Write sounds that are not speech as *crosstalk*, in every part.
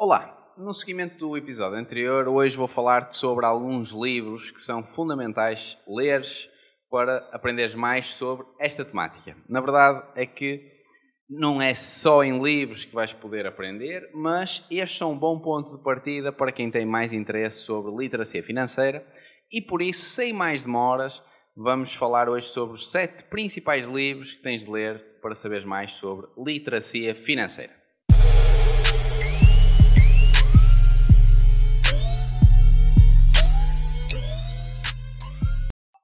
Olá, no seguimento do episódio anterior, hoje vou falar-te sobre alguns livros que são fundamentais leres para aprenderes mais sobre esta temática. Na verdade é que não é só em livros que vais poder aprender, mas estes são um bom ponto de partida para quem tem mais interesse sobre literacia financeira e por isso, sem mais demoras, vamos falar hoje sobre os sete principais livros que tens de ler para saberes mais sobre literacia financeira.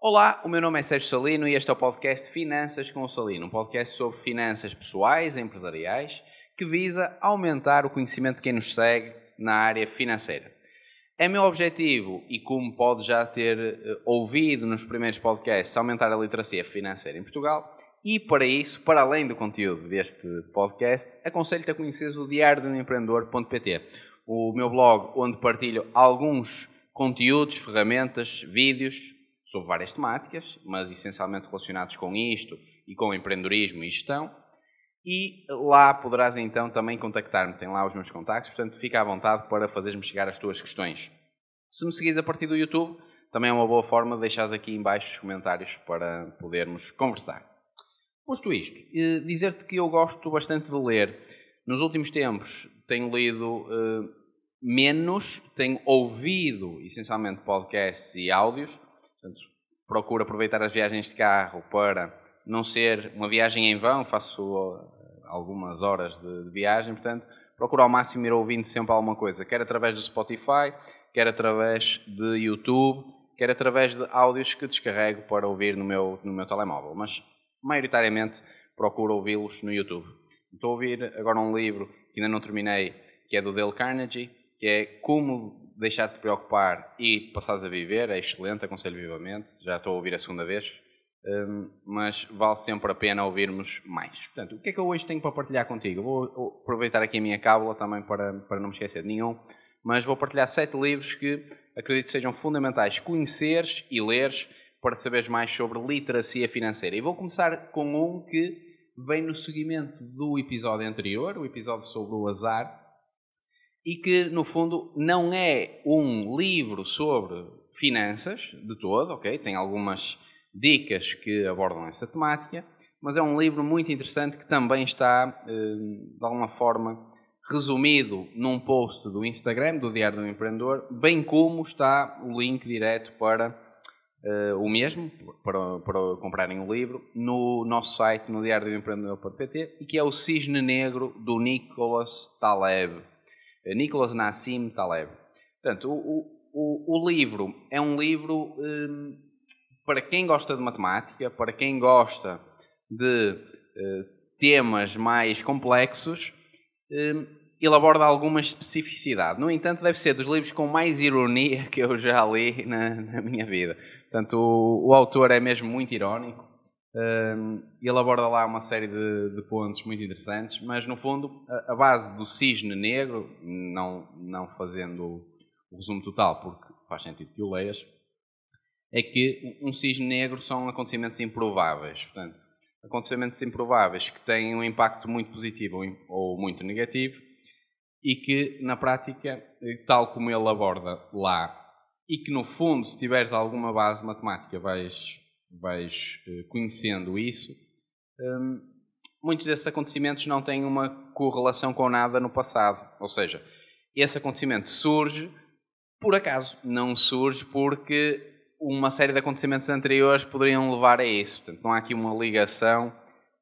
Olá, o meu nome é Sérgio Salino e este é o podcast Finanças com o Salino, um podcast sobre finanças pessoais e empresariais que visa aumentar o conhecimento de quem nos segue na área financeira. É meu objetivo, e como pode já ter uh, ouvido nos primeiros podcasts, aumentar a literacia financeira em Portugal. E para isso, para além do conteúdo deste podcast, aconselho-te a conheceres o diário de um empreendedor.pt, o meu blog onde partilho alguns conteúdos, ferramentas, vídeos, sobre várias temáticas, mas essencialmente relacionados com isto e com empreendedorismo e gestão. E lá poderás então também contactar-me, tem lá os meus contactos, portanto fica à vontade para fazeres-me chegar as tuas questões. Se me seguires a partir do YouTube, também é uma boa forma de deixares aqui em baixo os comentários para podermos conversar. Posto isto, eh, dizer-te que eu gosto bastante de ler. Nos últimos tempos tenho lido uh, menos, tenho ouvido essencialmente podcasts e áudios, Portanto, procuro aproveitar as viagens de carro para não ser uma viagem em vão, faço uh, algumas horas de, de viagem, portanto, procuro ao máximo ir ouvindo sempre alguma coisa, quer através do Spotify, quer através de YouTube, quer através de áudios que descarrego para ouvir no meu, no meu telemóvel, mas maioritariamente procuro ouvi-los no YouTube. Estou a ouvir agora um livro que ainda não terminei, que é do Dale Carnegie, que é Como deixar de te preocupar e passares a viver, é excelente, aconselho vivamente. Já estou a ouvir a segunda vez, hum, mas vale sempre a pena ouvirmos mais. Portanto, o que é que eu hoje tenho para partilhar contigo? Vou aproveitar aqui a minha cábula também para, para não me esquecer de nenhum, mas vou partilhar sete livros que acredito sejam fundamentais conheceres e leres para saberes mais sobre literacia financeira. E vou começar com um que vem no seguimento do episódio anterior, o episódio sobre o azar, e que, no fundo, não é um livro sobre finanças de todo, ok? Tem algumas dicas que abordam essa temática, mas é um livro muito interessante que também está, eh, de alguma forma, resumido num post do Instagram, do Diário do Empreendedor, bem como está o link direto para uh, o mesmo, para, para comprarem o livro, no nosso site, no diário do empreendedor.pt, e que é o Cisne Negro do Nicholas Taleb. Nicholas Nassim Taleb. Portanto, o, o, o livro é um livro um, para quem gosta de matemática, para quem gosta de uh, temas mais complexos, um, ele aborda alguma especificidade. No entanto, deve ser dos livros com mais ironia *laughs* que eu já li na, na minha vida. Portanto, o, o autor é mesmo muito irónico ele aborda lá uma série de, de, pontos muito interessantes, mas no fundo a, base do cisne negro, não, não fazendo o resumo total, porque faz sentido que o leias, é que um cisne negro são acontecimentos improváveis. Portanto, acontecimentos improváveis que têm um impacto muito positivo ou muito negativo e que na prática, tal como ele aborda lá, e que no fundo, se tiveres alguma base matemática, vais vais uh, conhecendo isso, um, muitos desses acontecimentos não têm uma correlação com nada no passado. Ou seja, esse acontecimento surge por acaso, não surge porque uma série de acontecimentos anteriores poderiam levar a isso. Portanto, não há aqui uma ligação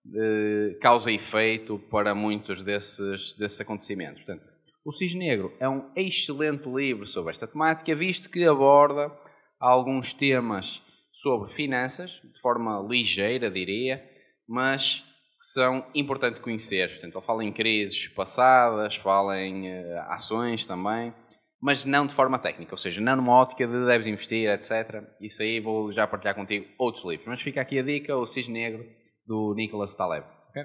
de causa e efeito para muitos desses, desses acontecimentos. Portanto, o Cisne Negro é um excelente livro sobre esta temática, visto que aborda alguns temas sobre finanças, de forma ligeira, diria, mas que são importantes conhecer. Portanto, ele fala em crises passadas, fala em uh, ações também, mas não de forma técnica, ou seja, não numa ótica de deves investir, etc. Isso aí vou já partilhar contigo outros livros. Mas fica aqui a dica, O Cisne Negro, do Nicholas Taleb. Okay?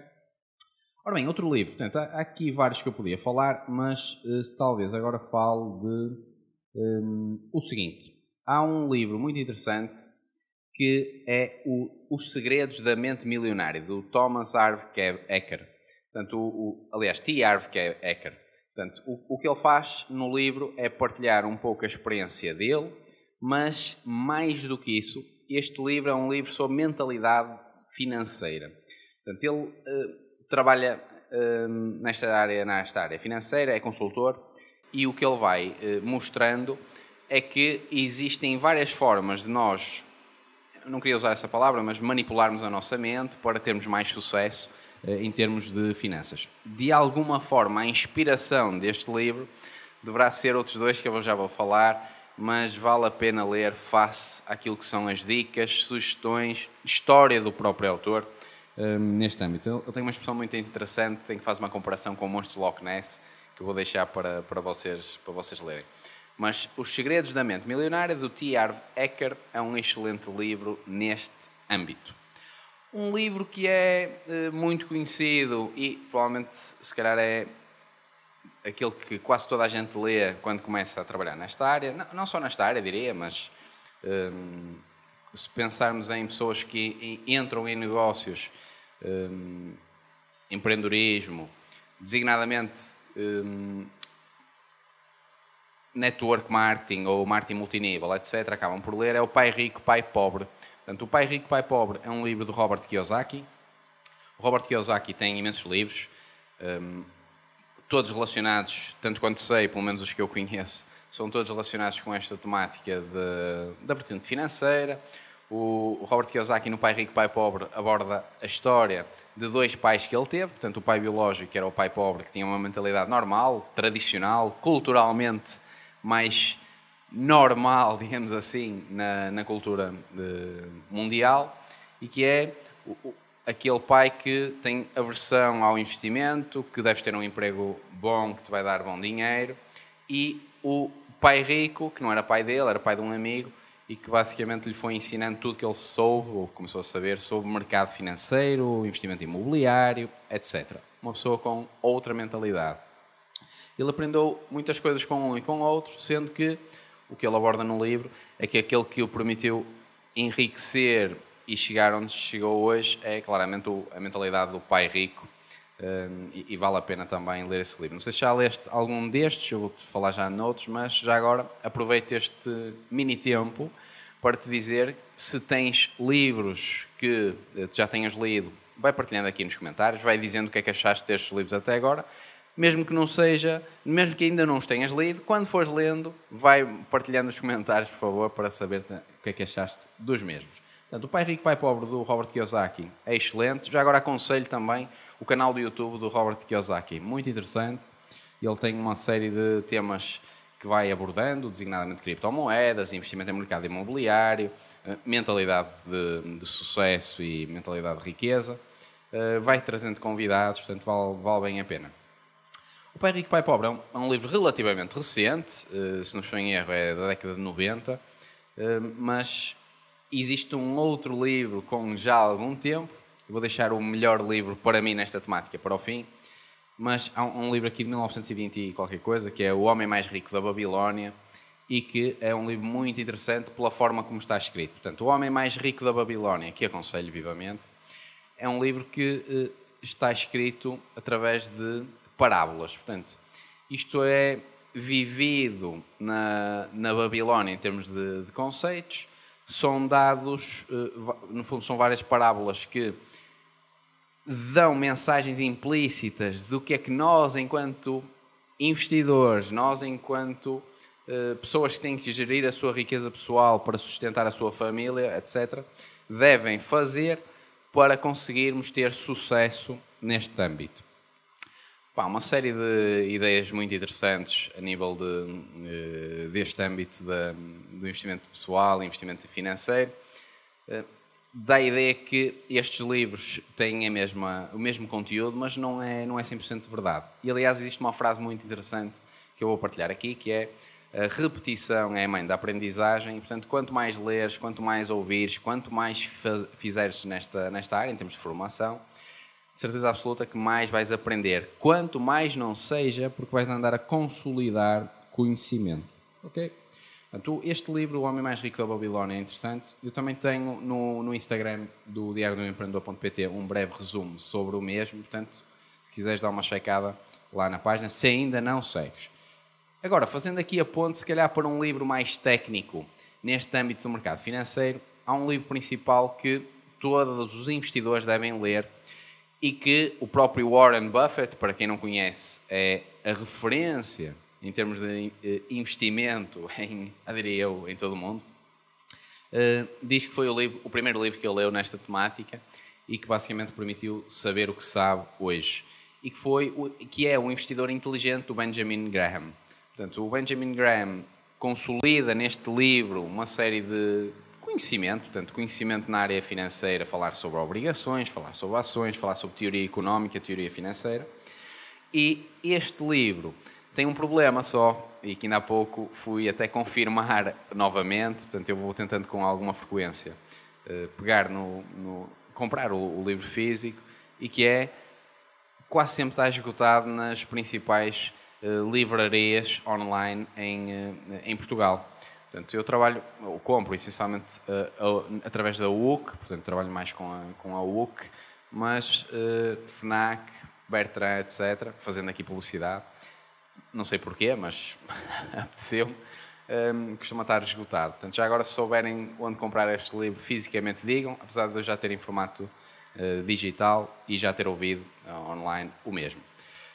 Ora bem, outro livro. Portanto, há aqui vários que eu podia falar, mas uh, talvez agora falo de um, o seguinte. Há um livro muito interessante que é o Os Segredos da Mente Milionária, do Thomas Harv Eker. Portanto, o, o, aliás, T. Harv Eker. Portanto, o, o que ele faz no livro é partilhar um pouco a experiência dele, mas mais do que isso, este livro é um livro sobre mentalidade financeira. Portanto, ele uh, trabalha uh, nesta, área, nesta área financeira, é consultor, e o que ele vai uh, mostrando é que existem várias formas de nós, não queria usar essa palavra, mas manipularmos a nossa mente para termos mais sucesso em termos de finanças. De alguma forma, a inspiração deste livro deverá ser outros dois que eu já vou falar, mas vale a pena ler face àquilo que são as dicas, sugestões, história do próprio autor um, neste âmbito. Ele tem uma expressão muito interessante em que faz uma comparação com o monstro Loch Ness, que eu vou deixar para, para, vocês, para vocês lerem. Mas Os Segredos da Mente Milionária, do T. Harv Eker, é um excelente livro neste âmbito. Um livro que é uh, muito conhecido e provavelmente, se calhar, é aquele que quase toda a gente lê quando começa a trabalhar nesta área, não, não só nesta área, diria, mas um, se pensarmos em pessoas que entram em negócios, um, empreendedorismo, designadamente um, network marketing ou marketing multinível, etc., acabam por ler, é o Pai Rico, Pai Pobre. Portanto, o Pai Rico, Pai Pobre é um livro do Robert Kiyosaki. O Robert Kiyosaki tem imensos livros. Um, todos relacionados, tanto quanto sei, pelo menos os que eu conheço, são todos relacionados com esta temática de, da vertente financeira. O, Robert Kiyosaki, no Pai Rico, Pai Pobre, aborda a história de dois pais que ele teve. Portanto, o pai biológico, que era o pai pobre, que tinha uma mentalidade normal, tradicional, culturalmente mais normal, digamos assim, na, na cultura de, mundial, e que é aquele pai que tem aversão ao investimento, que deve ter um emprego bom, que te vai dar bom dinheiro, e o pai rico, que não era pai dele, era pai de um amigo, e que basicamente lhe foi ensinando tudo que ele soube, ou começou a saber, sobre o mercado financeiro, investimento imobiliário, etc. Uma pessoa com outra mentalidade. Ele aprendeu muitas coisas com um e com outro, sendo que o que ele aborda no livro é que aquele que o permitiu enriquecer e chegar onde chegou hoje é claramente a mentalidade do pai rico um, e, e, vale a pena também ler esse livro. Não sei se já leste algum destes, eu vou-te falar já noutros, mas já agora aproveito este mini tempo para te dizer se tens livros que eh, já tenhas lido, vai partilhando aqui nos comentários, vai dizendo o que é que achaste destes livros até agora. Mesmo que não seja, mesmo que ainda não os tenhas lido, quando fores lendo, vai partilhando nos comentários, por favor, para saber o que é que achaste dos mesmos. Portanto, o Pai Rico, Pai Pobre do Robert Kiyosaki é excelente. Já agora aconselho também o canal do YouTube do Robert Kiyosaki, muito interessante. Ele tem uma série de temas que vai abordando, designadamente criptomoedas, investimento em mercado imobiliário, eh, mentalidade de, de sucesso e mentalidade de riqueza. Eh, vai trazendo convidados, portanto vale, vale bem a pena. O Pai Rico, Pai Pobre é um, é livro relativamente recente, eh, se não estou em erro é da década de 90, mas Existe um outro livro com já algum tempo, vou deixar o melhor livro para mim nesta temática para o fim, mas há um livro aqui de 1920 e qualquer coisa, que é O Homem Mais Rico da Babilónia, e que é um livro muito interessante pela forma como está escrito. Portanto, O Homem Mais Rico da Babilónia, que aconselho vivamente, é um livro que eh, está escrito através de parábolas. Portanto, isto é vivido na, na Babilónia em termos de, de conceitos, são dados, eh, no fundo, são várias parábolas que dão mensagens implícitas do que é que nós, enquanto investidores, nós, enquanto eh, pessoas que têm que gerir a sua riqueza pessoal para sustentar a sua família, etc., devem fazer para conseguirmos ter sucesso neste âmbito. Pá, uma série de ideias muito interessantes a nível de, eh, deste âmbito de, do investimento pessoal, investimento financeiro. Eh, dá a ideia que estes livros têm a mesma, o mesmo conteúdo, mas não é, não é 100% verdade. E aliás, existe uma frase muito interessante que eu vou partilhar aqui, que é a repetição é a mãe da aprendizagem, portanto, quanto mais leres, quanto mais ouvires, quanto mais fizeres nesta, nesta área, em termos de formação, de certeza absoluta que mais vais aprender. Quanto mais não seja, porque vais andar a consolidar conhecimento. Ok? Portanto, este livro, O Homem Mais Rico da Babilónia, é interessante. Eu também tenho no, no Instagram do Diário do Empreendedor.pt um breve resumo sobre o mesmo. Portanto, se quiseres dar uma checada, lá na página, se ainda não segues. Agora, fazendo aqui a ponte, se calhar para um livro mais técnico neste âmbito do mercado financeiro, há um livro principal que todos os investidores devem ler e que o próprio Warren Buffett, para quem não conhece, é a referência em termos de eh, investimento, *laughs* em, diria eu, em todo o mundo, uh, diz que foi o, livro, o primeiro livro que ele leu nesta temática e que basicamente permitiu saber o que sabe hoje. E que, foi, que é o investidor inteligente do Benjamin Graham. Portanto, o Benjamin Graham consolida neste livro uma série de conhecimento, portanto, conhecimento na área financeira, falar sobre obrigações, falar sobre ações, falar sobre teoria económica, teoria financeira. E este livro tem um problema só, e que ainda há pouco fui até confirmar *laughs* novamente, portanto, eu vou tentando com alguma frequência eh, pegar no, no comprar o, o livro físico, e que é quase sempre está esgotado nas principais uh, livrarias online em, uh, em Portugal. Portanto, eu trabalho, eu compro essencialmente uh, através da UC, portanto, trabalho mais com a, com a UC, mas FNAC, Bertrand, etc., fazendo aqui publicidade, não sei porquê, mas *laughs* apeteceu-me, um, costuma estar esgotado. Portanto, já agora, se souberem onde comprar este livro fisicamente, digam, apesar de eu já ter em formato uh, digital e já ter ouvido uh, online o mesmo.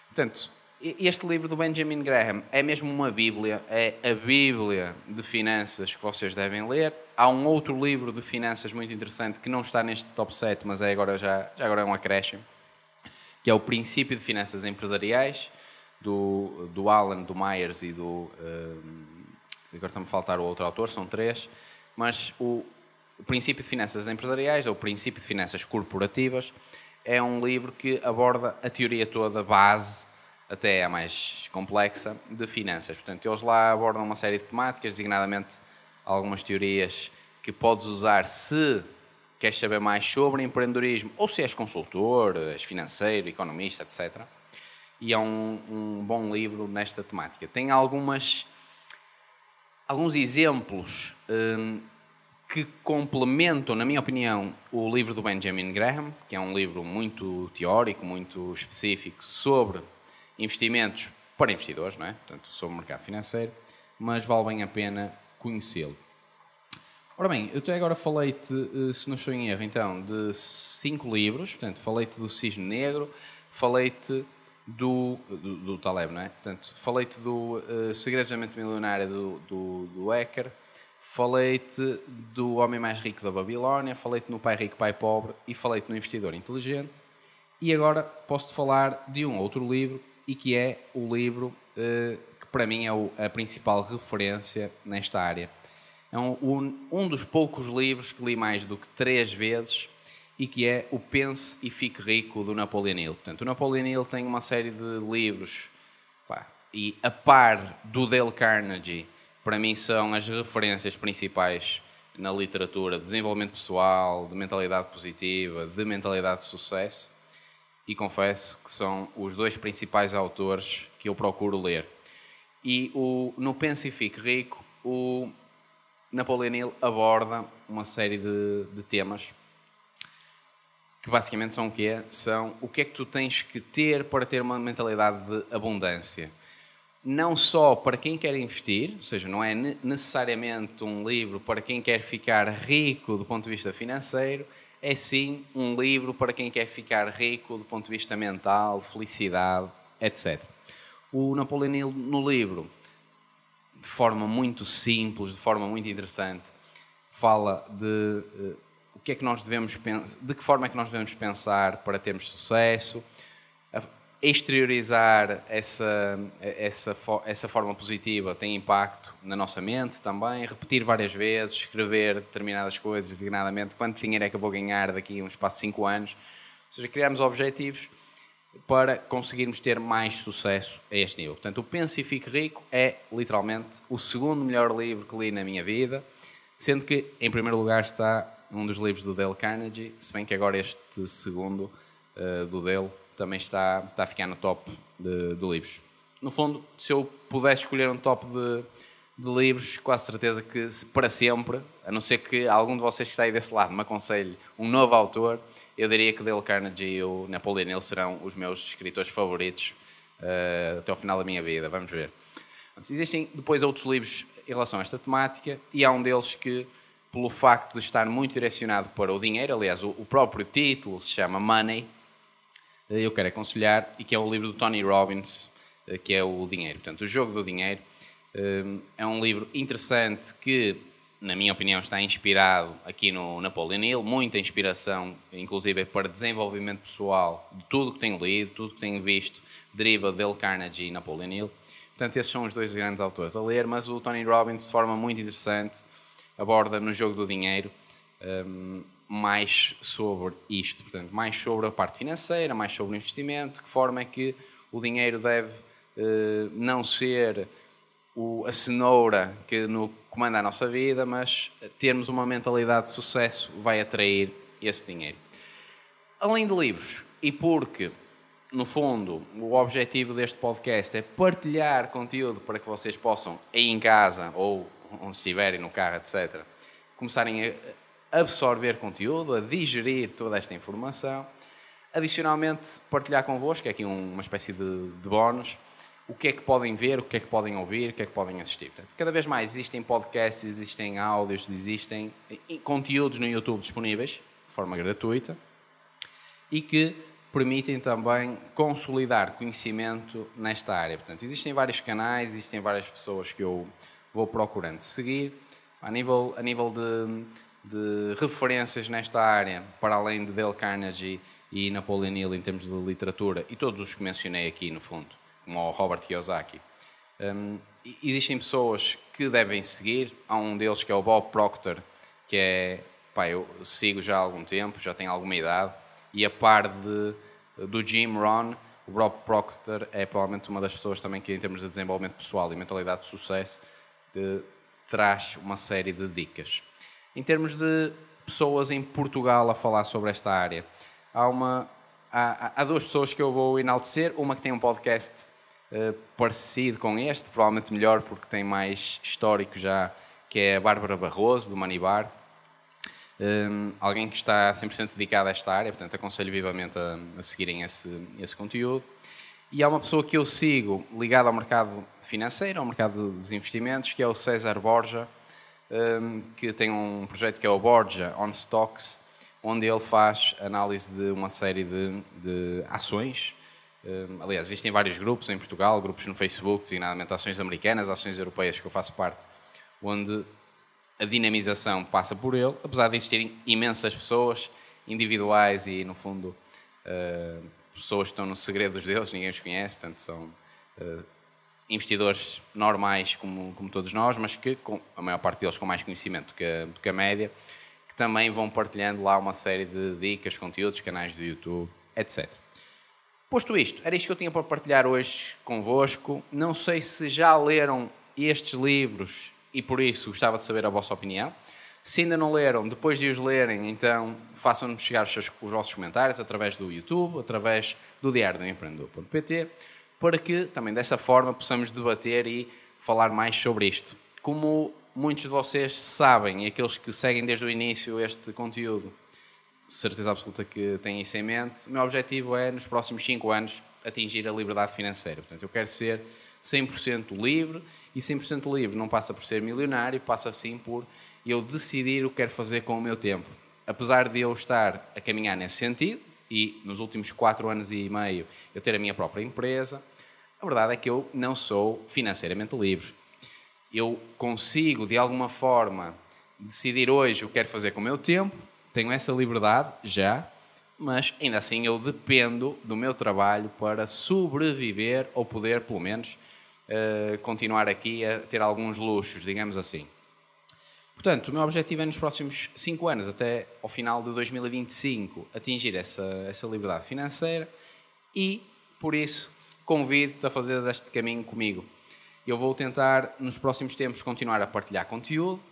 Portanto, este livro do Benjamin Graham é mesmo uma Bíblia, é a Bíblia de finanças que vocês devem ler. Há um outro livro de finanças muito interessante que não está neste top 7, mas é agora já, já agora é um acréscimo, que é o Princípio de Finanças Empresariais, do, do Alan, do Myers e do. Uh, agora está-me a faltar o outro autor, são três, mas o, Princípio de Finanças Empresariais, ou Princípio de Finanças Corporativas, é um livro que aborda a teoria toda, base, até a mais complexa, de finanças. Portanto, eles lá abordam uma série de temáticas, designadamente algumas teorias que podes usar se queres saber mais sobre empreendedorismo ou se és consultor, és financeiro, economista, etc. E é um, um bom livro nesta temática. Tem algumas alguns exemplos um, que complementam, na minha opinião, o livro do Benjamin Graham, que é um livro muito teórico, muito específico sobre investimentos para investidores, não é? Portanto, sobre o mercado financeiro, mas vale bem a pena conhecê-lo. Ora bem, eu até agora falei-te, eh, se não estou em erro, então, de cinco livros, portanto, falei-te do Cisne Negro, falei-te do, do, do, Taleb, não é? Portanto, falei-te do uh, Segredos da Mente Milionária do, do, do Ecker, falei-te do Homem Mais Rico da Babilónia, falei-te no Pai Rico, Pai Pobre e falei-te no Investidor Inteligente. E agora posso-te falar de um outro livro e que é o livro uh, que para mim é o, a principal referência nesta área. É um, um, um dos poucos livros que li mais do que três vezes e que é o Pense e Fique Rico do Napoleon Hill. Portanto, o Napoleon Hill tem uma série de livros pá, e a par do Dale Carnegie, para mim são as referências principais na literatura de desenvolvimento pessoal, de mentalidade positiva, de mentalidade de sucesso e confesso que são os dois principais autores que eu procuro ler. E o, no Pense e Fique Rico, o Napoleon Hill aborda uma série de, de temas que basicamente são o quê? São o que é que tu tens que ter para ter uma mentalidade de abundância. Não só para quem quer investir, ou seja, não é necessariamente um livro para quem quer ficar rico do ponto de vista financeiro, é sim um livro para quem quer ficar rico do ponto de vista mental, felicidade, etc. O Napoleon Hill, no livro, de forma muito simples, de forma muito interessante, fala de eh, o que é que nós devemos de que forma é que nós devemos pensar para termos sucesso, exteriorizar essa, essa, essa forma positiva tem impacto na nossa mente também, repetir várias vezes, escrever determinadas coisas, designadamente quanto dinheiro é que eu vou ganhar daqui a um espaço de 5 anos, ou seja, criarmos objetivos para conseguirmos ter mais sucesso a este nível. Portanto, o Pense e Fique Rico é literalmente o segundo melhor livro que li na minha vida, sendo que em primeiro lugar está um dos livros do Dale Carnegie, se bem que agora este segundo uh, do Dale também está, está a ficar no top de, de, livros. No fundo, se eu pudesse escolher um top de, de livros, quase certeza que para sempre, a não ser que algum de vocês que está aí desse lado me aconselhe um novo autor, eu diria que Dale Carnegie e o Napoleon Hill serão os meus escritores favoritos uh, até ao final da minha vida, vamos ver. Existem depois outros livros em relação a esta temática e há um deles que, pelo facto de estar muito direcionado para o dinheiro, aliás, o, o próprio título se chama Money, eu quero aconselhar, e que é o livro do Tony Robbins, que é o Dinheiro. Portanto, o Jogo do Dinheiro é um livro interessante que na minha opinião, está inspirado aqui no Napoleon Hill, muita inspiração, inclusive para desenvolvimento pessoal, de tudo que tenho lido, tudo que tenho visto, deriva de Dale Carnegie e Napoleon Hill. Portanto, esses são os dois grandes autores a ler, mas o Tony Robbins, de forma muito interessante, aborda no jogo do dinheiro um, mais sobre isto, portanto, mais sobre a parte financeira, mais sobre o investimento, de que forma é que o dinheiro deve uh, não ser o, a cenoura que no, comanda a nossa vida, mas termos uma mentalidade de sucesso vai atrair esse dinheiro. Além de livros, e porque, no fundo, o objetivo deste podcast é partilhar conteúdo para que vocês possam, aí em casa ou onde estiverem, no carro, etc., começarem a absorver conteúdo, a digerir toda esta informação. Adicionalmente, partilhar convosco, é aqui uma espécie de, de bónus, o que é que podem ver, o que é que podem ouvir, o que é que podem assistir. Portanto, cada vez mais existem podcasts, existem áudios, existem conteúdos no YouTube disponíveis de forma gratuita e que permitem também consolidar conhecimento nesta área. Portanto, existem vários canais, existem várias pessoas que eu vou procurando seguir. A nível, a nível de, de referências nesta área, para além de Dale Carnegie e Napoleon Hill em termos de literatura, e todos os que mencionei aqui no fundo como o Robert Kiyosaki. Um, existem pessoas que devem seguir, há um deles que é o Bob Proctor, que é, pá, eu sigo já há algum tempo, já tenho alguma idade, e a par de, do Jim Rohn, o Bob Proctor é provavelmente uma das pessoas também que em termos de desenvolvimento pessoal e mentalidade de sucesso de, traz uma série de dicas. Em termos de pessoas em Portugal a falar sobre esta área, há uma há, há duas pessoas que eu vou enaltecer, uma que tem um podcast uh, parecido com este, provavelmente melhor porque tem mais histórico já, que é a Bárbara Barroso, do Manibar. Um, ehm, alguém que está 100% dedicado a esta área, portanto aconselho vivamente a, a seguirem esse, esse conteúdo. E há uma pessoa que eu sigo ligada ao mercado financeiro, ao mercado dos investimentos, que é o César Borja, que tem um projeto que é o Borja On Stocks, onde ele faz análise de uma série de, de ações. Aliás, existem vários grupos em Portugal, grupos no Facebook, designadamente ações americanas, ações europeias, que eu faço parte, onde a dinamização passa por ele, apesar de existirem imensas pessoas individuais e, no fundo, uh, pessoas que estão no segredo dos deuses, ninguém os conhece, portanto, são uh, investidores normais como, como todos nós, mas que, com, a maior parte deles com mais conhecimento que a, que a média, que também vão partilhando lá uma série de dicas, conteúdos, canais do YouTube, etc. Posto isto, era isto que eu tinha para partilhar hoje convosco. Não sei se já leram estes livros e por isso gostava de saber a vossa opinião. Se ainda não leram, depois de os lerem, então façam-nos chegar os, seus, os vossos comentários através do YouTube, através do diário do empreendedor.pt, para que também dessa forma possamos debater e falar mais sobre isto. Como muitos de vocês sabem, e aqueles que seguem desde o início este conteúdo, certeza absoluta que têm isso em mente, o meu objetivo é, nos próximos 5 anos, atingir a liberdade financeira. Portanto, eu quero ser 100% livre, e 100% livre não passa por ser milionário, passa sim por eu decidir o que quero fazer com o meu tempo. Apesar de eu estar a caminhar nesse sentido, e nos últimos 4 anos e meio eu ter a minha própria empresa, a verdade é que eu não sou financeiramente livre eu consigo de alguma forma decidir hoje o que quero fazer com o meu tempo, tenho essa liberdade já, mas ainda assim eu dependo do meu trabalho para sobreviver ou poder, pelo menos, uh, continuar aqui a ter alguns luxos, digamos assim. Portanto, o meu objetivo é nos próximos 5 anos, até ao final de 2025, atingir essa, essa liberdade financeira e, por isso, convido-te a fazer este caminho comigo. Eu vou tentar, nos próximos tempos, continuar a partilhar conteúdo.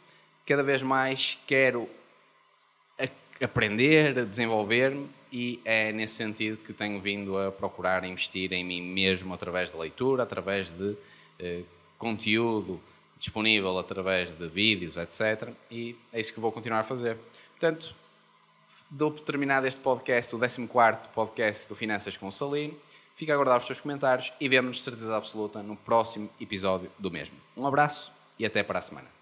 Cada vez mais quero aprender, desenvolver-me e é nesse sentido que tenho vindo a procurar investir em mim mesmo através de leitura, através de eh, conteúdo disponível através de vídeos, etc. E é isso que vou continuar a fazer. Portanto, dou por terminado este podcast, o 14 podcast do Finanças com o Salino. Fica a aguardar os teus comentários e vemo-nos de certeza absoluta no próximo episódio do mesmo. Um abraço e até para a semana.